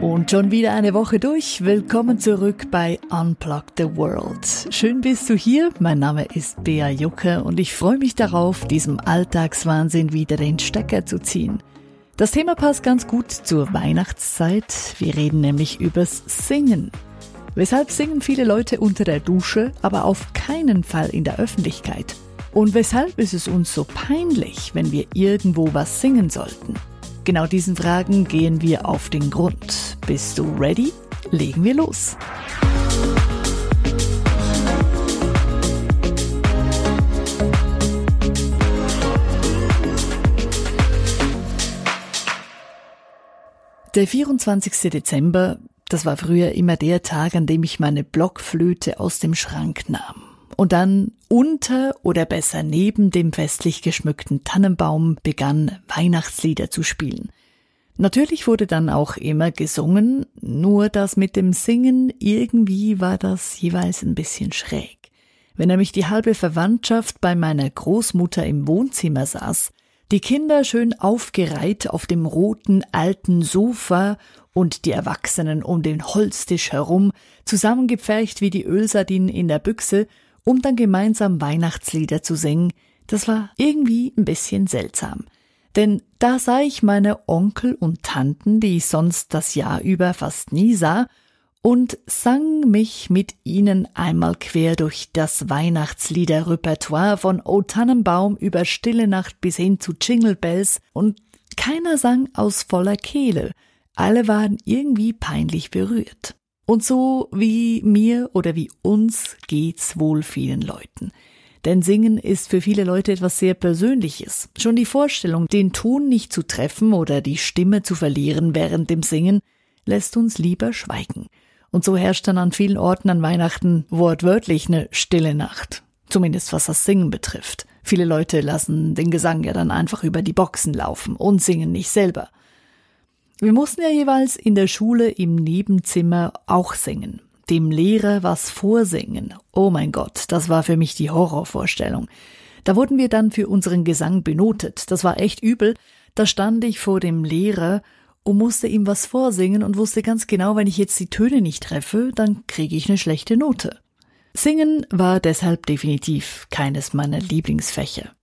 Und schon wieder eine Woche durch. Willkommen zurück bei Unplug the World. Schön bist du hier. Mein Name ist Bea Jucke und ich freue mich darauf, diesem Alltagswahnsinn wieder den Stecker zu ziehen. Das Thema passt ganz gut zur Weihnachtszeit. Wir reden nämlich übers Singen. Weshalb singen viele Leute unter der Dusche, aber auf keinen Fall in der Öffentlichkeit? Und weshalb ist es uns so peinlich, wenn wir irgendwo was singen sollten? Genau diesen Fragen gehen wir auf den Grund. Bist du ready? Legen wir los. Der 24. Dezember, das war früher immer der Tag, an dem ich meine Blockflöte aus dem Schrank nahm und dann unter oder besser neben dem festlich geschmückten Tannenbaum begann Weihnachtslieder zu spielen. Natürlich wurde dann auch immer gesungen, nur das mit dem Singen irgendwie war das jeweils ein bisschen schräg. Wenn nämlich die halbe Verwandtschaft bei meiner Großmutter im Wohnzimmer saß, die Kinder schön aufgereiht auf dem roten alten Sofa und die Erwachsenen um den Holztisch herum, zusammengepfercht wie die Ölsardinen in der Büchse um dann gemeinsam Weihnachtslieder zu singen, das war irgendwie ein bisschen seltsam. Denn da sah ich meine Onkel und Tanten, die ich sonst das Jahr über fast nie sah, und sang mich mit ihnen einmal quer durch das Weihnachtsliederrepertoire von O Tannenbaum über Stille Nacht bis hin zu Jingle Bells, und keiner sang aus voller Kehle, alle waren irgendwie peinlich berührt. Und so wie mir oder wie uns geht's wohl vielen Leuten. Denn Singen ist für viele Leute etwas sehr Persönliches. Schon die Vorstellung, den Ton nicht zu treffen oder die Stimme zu verlieren während dem Singen, lässt uns lieber schweigen. Und so herrscht dann an vielen Orten an Weihnachten wortwörtlich eine stille Nacht. Zumindest was das Singen betrifft. Viele Leute lassen den Gesang ja dann einfach über die Boxen laufen und singen nicht selber. Wir mussten ja jeweils in der Schule im Nebenzimmer auch singen. Dem Lehrer was vorsingen. Oh mein Gott, das war für mich die Horrorvorstellung. Da wurden wir dann für unseren Gesang benotet. Das war echt übel. Da stand ich vor dem Lehrer und musste ihm was vorsingen und wusste ganz genau, wenn ich jetzt die Töne nicht treffe, dann kriege ich eine schlechte Note. Singen war deshalb definitiv keines meiner Lieblingsfächer.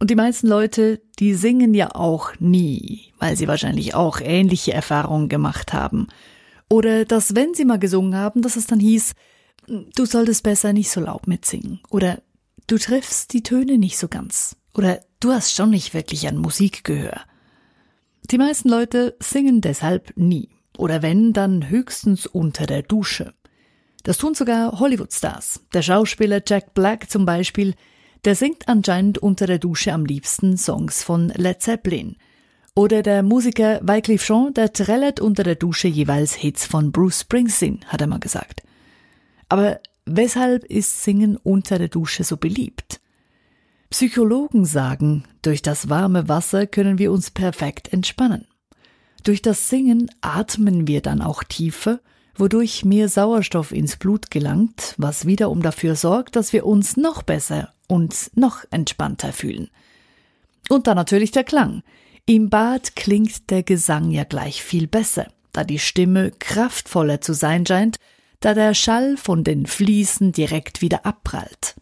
Und die meisten Leute, die singen ja auch nie, weil sie wahrscheinlich auch ähnliche Erfahrungen gemacht haben. Oder dass, wenn sie mal gesungen haben, dass es dann hieß, du solltest besser nicht so laut mitsingen. Oder du triffst die Töne nicht so ganz. Oder du hast schon nicht wirklich an Musikgehör. Die meisten Leute singen deshalb nie. Oder wenn, dann höchstens unter der Dusche. Das tun sogar Hollywood-Stars. Der Schauspieler Jack Black zum Beispiel, der singt anscheinend unter der Dusche am liebsten Songs von Led Zeppelin. Oder der Musiker Wycliffe Jean, der trällert unter der Dusche jeweils Hits von Bruce Springsteen, hat er mal gesagt. Aber weshalb ist Singen unter der Dusche so beliebt? Psychologen sagen, durch das warme Wasser können wir uns perfekt entspannen. Durch das Singen atmen wir dann auch tiefer wodurch mehr Sauerstoff ins Blut gelangt, was wiederum dafür sorgt, dass wir uns noch besser und noch entspannter fühlen. Und dann natürlich der Klang. Im Bad klingt der Gesang ja gleich viel besser, da die Stimme kraftvoller zu sein scheint, da der Schall von den Fliesen direkt wieder abprallt.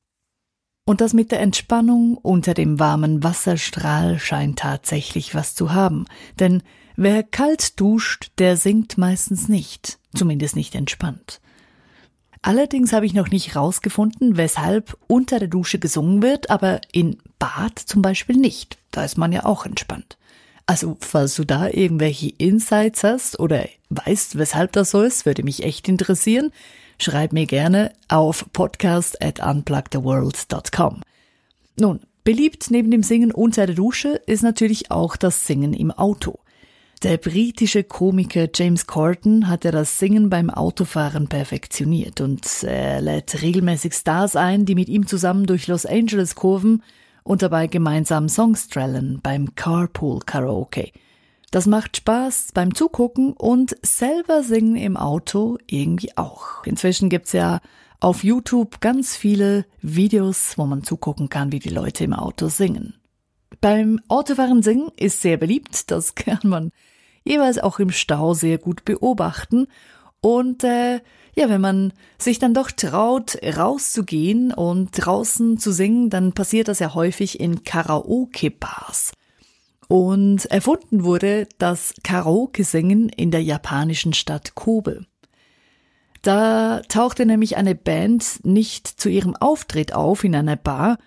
Und das mit der Entspannung unter dem warmen Wasserstrahl scheint tatsächlich was zu haben, denn wer kalt duscht, der singt meistens nicht, zumindest nicht entspannt. Allerdings habe ich noch nicht herausgefunden, weshalb unter der Dusche gesungen wird, aber in Bad zum Beispiel nicht. Da ist man ja auch entspannt. Also, falls du da irgendwelche Insights hast oder weißt, weshalb das so ist, würde mich echt interessieren schreib mir gerne auf podcast at unplugtheworld.com. Nun, beliebt neben dem Singen unter der Dusche ist natürlich auch das Singen im Auto. Der britische Komiker James Corden hat ja das Singen beim Autofahren perfektioniert und er lädt regelmäßig Stars ein, die mit ihm zusammen durch Los Angeles kurven und dabei gemeinsam Songs trallen beim Carpool Karaoke. Das macht Spaß beim Zugucken und selber singen im Auto irgendwie auch. Inzwischen gibt's ja auf YouTube ganz viele Videos, wo man zugucken kann, wie die Leute im Auto singen. Beim Autofahren singen ist sehr beliebt, das kann man jeweils auch im Stau sehr gut beobachten. Und äh, ja, wenn man sich dann doch traut, rauszugehen und draußen zu singen, dann passiert das ja häufig in Karaoke-Bars. Und erfunden wurde das Karaoke-Singen in der japanischen Stadt Kobe. Da tauchte nämlich eine Band nicht zu ihrem Auftritt auf in einer Bar,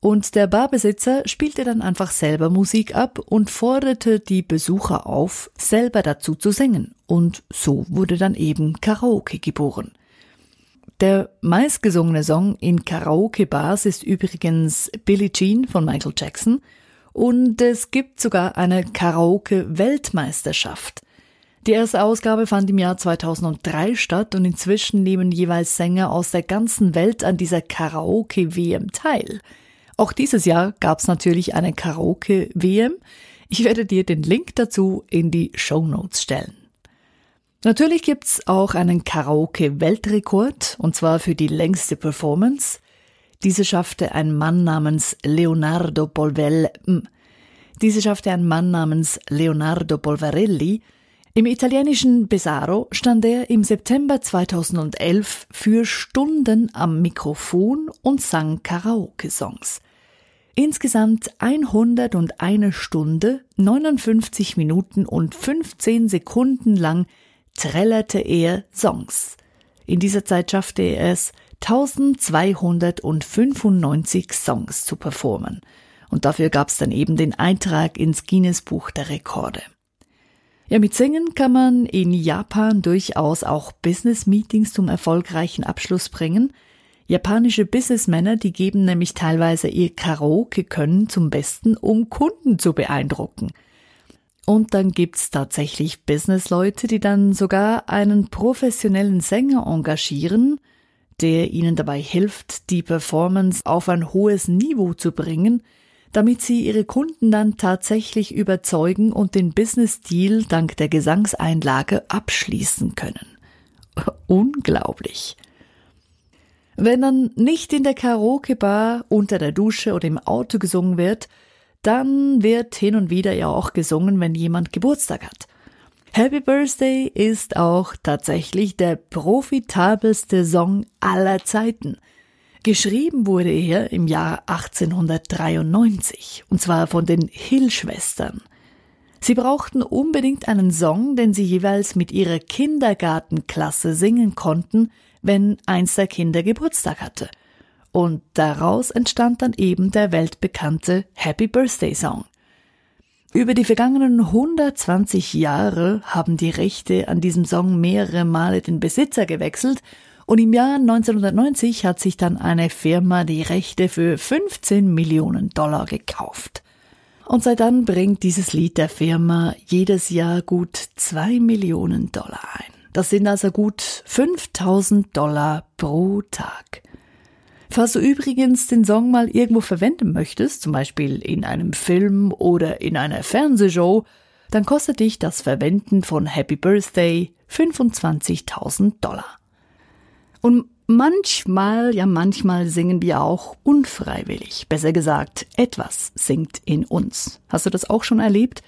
und der Barbesitzer spielte dann einfach selber Musik ab und forderte die Besucher auf, selber dazu zu singen. Und so wurde dann eben Karaoke geboren. Der meistgesungene Song in Karaoke-Bars ist übrigens Billie Jean von Michael Jackson und es gibt sogar eine Karaoke-Weltmeisterschaft. Die erste Ausgabe fand im Jahr 2003 statt und inzwischen nehmen jeweils Sänger aus der ganzen Welt an dieser Karaoke-WM teil. Auch dieses Jahr gab es natürlich eine Karaoke-WM. Ich werde dir den Link dazu in die Show Notes stellen. Natürlich gibt's auch einen Karaoke-Weltrekord, und zwar für die längste Performance. Diese schaffte ein Mann namens Leonardo Polvel, diese schaffte ein Mann namens Leonardo Polvarelli. Im italienischen Pesaro stand er im September 2011 für Stunden am Mikrofon und sang Karaoke-Songs. Insgesamt 101 Stunde, 59 Minuten und 15 Sekunden lang trällerte er Songs. In dieser Zeit schaffte er es, 1295 Songs zu performen. Und dafür gab es dann eben den Eintrag ins Guinness Buch der Rekorde. Ja, mit Singen kann man in Japan durchaus auch Business-Meetings zum erfolgreichen Abschluss bringen – Japanische Businessmänner, die geben nämlich teilweise ihr Karaoke-Können zum Besten, um Kunden zu beeindrucken. Und dann gibt's tatsächlich Businessleute, die dann sogar einen professionellen Sänger engagieren, der ihnen dabei hilft, die Performance auf ein hohes Niveau zu bringen, damit sie ihre Kunden dann tatsächlich überzeugen und den Business-Deal dank der Gesangseinlage abschließen können. Unglaublich. Wenn dann nicht in der Karaoke-Bar, unter der Dusche oder im Auto gesungen wird, dann wird hin und wieder ja auch gesungen, wenn jemand Geburtstag hat. Happy Birthday ist auch tatsächlich der profitabelste Song aller Zeiten. Geschrieben wurde er im Jahr 1893, und zwar von den Hill-Schwestern. Sie brauchten unbedingt einen Song, den sie jeweils mit ihrer Kindergartenklasse singen konnten, wenn eins der Kinder Geburtstag hatte. Und daraus entstand dann eben der weltbekannte Happy Birthday Song. Über die vergangenen 120 Jahre haben die Rechte an diesem Song mehrere Male den Besitzer gewechselt und im Jahr 1990 hat sich dann eine Firma die Rechte für 15 Millionen Dollar gekauft. Und seit dann bringt dieses Lied der Firma jedes Jahr gut zwei Millionen Dollar ein. Das sind also gut 5000 Dollar pro Tag. Falls du übrigens den Song mal irgendwo verwenden möchtest, zum Beispiel in einem Film oder in einer Fernsehshow, dann kostet dich das Verwenden von Happy Birthday 25.000 Dollar. Und manchmal, ja manchmal singen wir auch unfreiwillig. Besser gesagt, etwas singt in uns. Hast du das auch schon erlebt?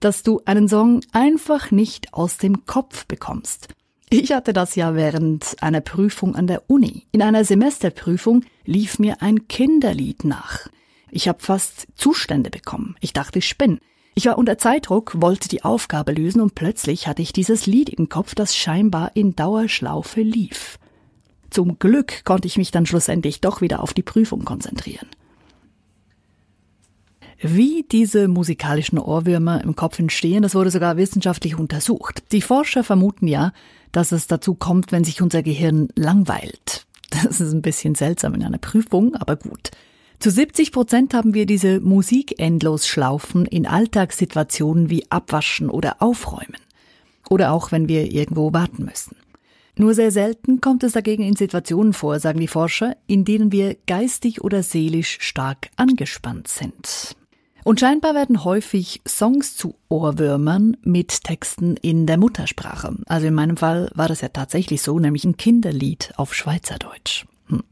dass du einen Song einfach nicht aus dem Kopf bekommst. Ich hatte das ja während einer Prüfung an der Uni. In einer Semesterprüfung lief mir ein Kinderlied nach. Ich habe fast Zustände bekommen. Ich dachte, ich spinne. Ich war unter Zeitdruck, wollte die Aufgabe lösen und plötzlich hatte ich dieses Lied im Kopf, das scheinbar in Dauerschlaufe lief. Zum Glück konnte ich mich dann schlussendlich doch wieder auf die Prüfung konzentrieren. Wie diese musikalischen Ohrwürmer im Kopf entstehen, das wurde sogar wissenschaftlich untersucht. Die Forscher vermuten ja, dass es dazu kommt, wenn sich unser Gehirn langweilt. Das ist ein bisschen seltsam in einer Prüfung, aber gut. Zu 70 Prozent haben wir diese Musikendlosschlaufen in Alltagssituationen wie Abwaschen oder Aufräumen. Oder auch, wenn wir irgendwo warten müssen. Nur sehr selten kommt es dagegen in Situationen vor, sagen die Forscher, in denen wir geistig oder seelisch stark angespannt sind. Und scheinbar werden häufig Songs zu Ohrwürmern mit Texten in der Muttersprache. Also in meinem Fall war das ja tatsächlich so, nämlich ein Kinderlied auf Schweizerdeutsch. Hm.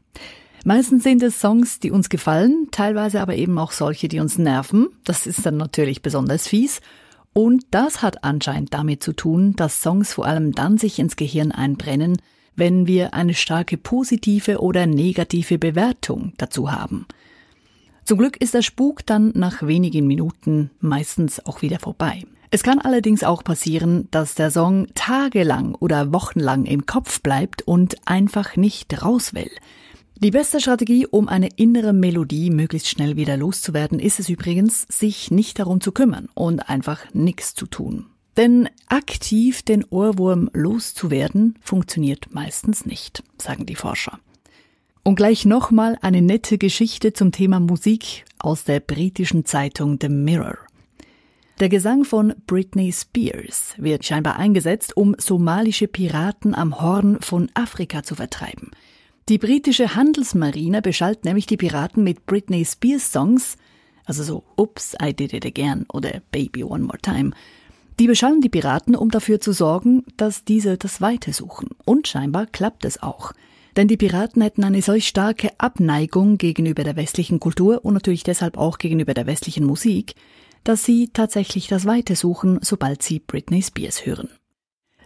Meistens sind es Songs, die uns gefallen, teilweise aber eben auch solche, die uns nerven. Das ist dann natürlich besonders fies. Und das hat anscheinend damit zu tun, dass Songs vor allem dann sich ins Gehirn einbrennen, wenn wir eine starke positive oder negative Bewertung dazu haben. Zum Glück ist der Spuk dann nach wenigen Minuten meistens auch wieder vorbei. Es kann allerdings auch passieren, dass der Song tagelang oder wochenlang im Kopf bleibt und einfach nicht raus will. Die beste Strategie, um eine innere Melodie möglichst schnell wieder loszuwerden, ist es übrigens, sich nicht darum zu kümmern und einfach nichts zu tun. Denn aktiv den Ohrwurm loszuwerden funktioniert meistens nicht, sagen die Forscher. Und gleich nochmal eine nette Geschichte zum Thema Musik aus der britischen Zeitung The Mirror. Der Gesang von Britney Spears wird scheinbar eingesetzt, um somalische Piraten am Horn von Afrika zu vertreiben. Die britische Handelsmarine beschallt nämlich die Piraten mit Britney Spears Songs, also so Ups, I Did It Again oder Baby One More Time. Die beschallen die Piraten, um dafür zu sorgen, dass diese das Weite suchen. Und scheinbar klappt es auch. Denn die Piraten hätten eine solch starke Abneigung gegenüber der westlichen Kultur und natürlich deshalb auch gegenüber der westlichen Musik, dass sie tatsächlich das Weite suchen, sobald sie Britney Spears hören.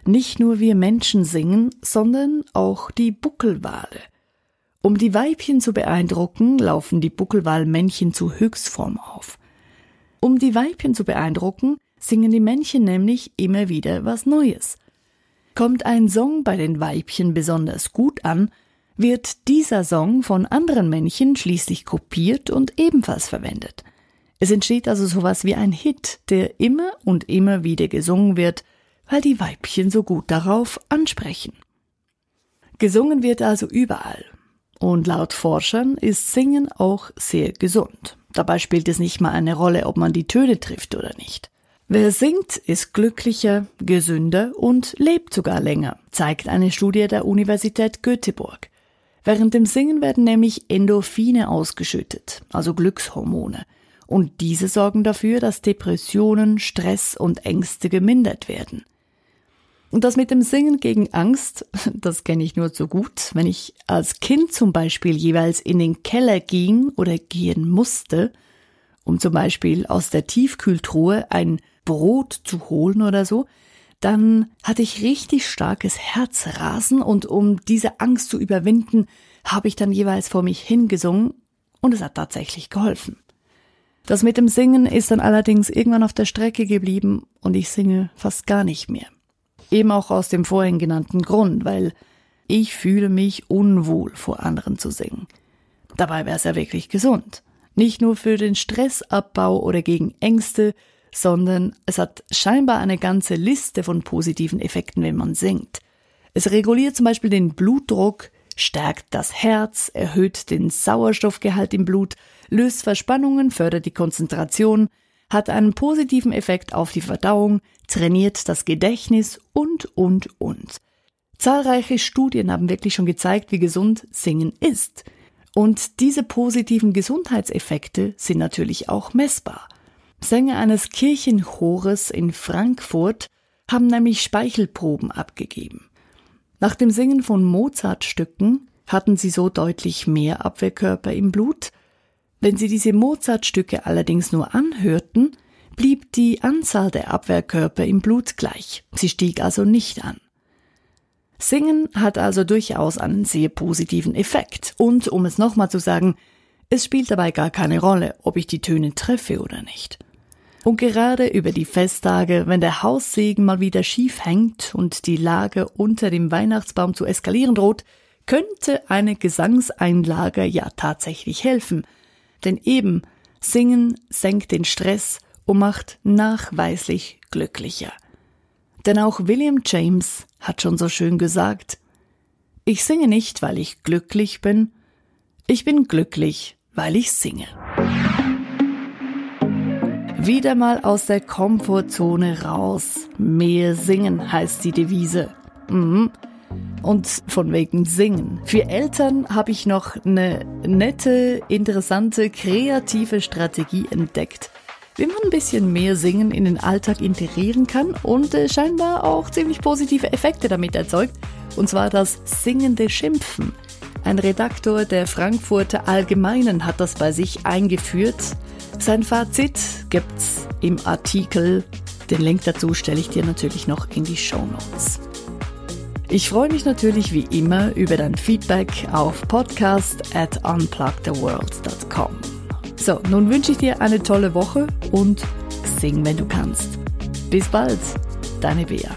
Nicht nur wir Menschen singen, sondern auch die Buckelwale. Um die Weibchen zu beeindrucken, laufen die Buckelwalmännchen zu Höchstform auf. Um die Weibchen zu beeindrucken, singen die Männchen nämlich immer wieder was Neues. Kommt ein Song bei den Weibchen besonders gut an, wird dieser Song von anderen Männchen schließlich kopiert und ebenfalls verwendet. Es entsteht also sowas wie ein Hit, der immer und immer wieder gesungen wird, weil die Weibchen so gut darauf ansprechen. Gesungen wird also überall. Und laut Forschern ist Singen auch sehr gesund. Dabei spielt es nicht mal eine Rolle, ob man die Töne trifft oder nicht. Wer singt, ist glücklicher, gesünder und lebt sogar länger, zeigt eine Studie der Universität Göteborg. Während dem Singen werden nämlich Endorphine ausgeschüttet, also Glückshormone. Und diese sorgen dafür, dass Depressionen, Stress und Ängste gemindert werden. Und das mit dem Singen gegen Angst, das kenne ich nur zu gut. Wenn ich als Kind zum Beispiel jeweils in den Keller ging oder gehen musste, um zum Beispiel aus der Tiefkühltruhe ein Brot zu holen oder so, dann hatte ich richtig starkes Herzrasen und um diese Angst zu überwinden, habe ich dann jeweils vor mich hingesungen und es hat tatsächlich geholfen. Das mit dem Singen ist dann allerdings irgendwann auf der Strecke geblieben und ich singe fast gar nicht mehr. Eben auch aus dem vorhin genannten Grund, weil ich fühle mich unwohl vor anderen zu singen. Dabei wäre es ja wirklich gesund. Nicht nur für den Stressabbau oder gegen Ängste, sondern es hat scheinbar eine ganze Liste von positiven Effekten, wenn man singt. Es reguliert zum Beispiel den Blutdruck, stärkt das Herz, erhöht den Sauerstoffgehalt im Blut, löst Verspannungen, fördert die Konzentration, hat einen positiven Effekt auf die Verdauung, trainiert das Gedächtnis und, und, und. Zahlreiche Studien haben wirklich schon gezeigt, wie gesund Singen ist. Und diese positiven Gesundheitseffekte sind natürlich auch messbar. Sänger eines Kirchenchores in Frankfurt haben nämlich Speichelproben abgegeben. Nach dem Singen von Mozart-Stücken hatten sie so deutlich mehr Abwehrkörper im Blut, wenn sie diese Mozart-Stücke allerdings nur anhörten, blieb die Anzahl der Abwehrkörper im Blut gleich. Sie stieg also nicht an. Singen hat also durchaus einen sehr positiven Effekt. Und um es nochmal zu sagen, es spielt dabei gar keine Rolle, ob ich die Töne treffe oder nicht. Und gerade über die Festtage, wenn der Haussegen mal wieder schief hängt und die Lage unter dem Weihnachtsbaum zu eskalieren droht, könnte eine Gesangseinlage ja tatsächlich helfen – denn eben Singen senkt den Stress und macht nachweislich glücklicher. Denn auch William James hat schon so schön gesagt, ich singe nicht, weil ich glücklich bin, ich bin glücklich, weil ich singe. Wieder mal aus der Komfortzone raus. Mehr singen heißt die Devise. Mhm. Und von wegen Singen. Für Eltern habe ich noch eine nette, interessante, kreative Strategie entdeckt, wie man ein bisschen mehr Singen in den Alltag integrieren kann und äh, scheinbar auch ziemlich positive Effekte damit erzeugt. Und zwar das singende Schimpfen. Ein Redaktor der Frankfurter Allgemeinen hat das bei sich eingeführt. Sein Fazit gibt's im Artikel. Den Link dazu stelle ich dir natürlich noch in die Show Notes. Ich freue mich natürlich wie immer über dein Feedback auf podcast at unplugtheworld.com. So, nun wünsche ich dir eine tolle Woche und sing, wenn du kannst. Bis bald, deine Bea.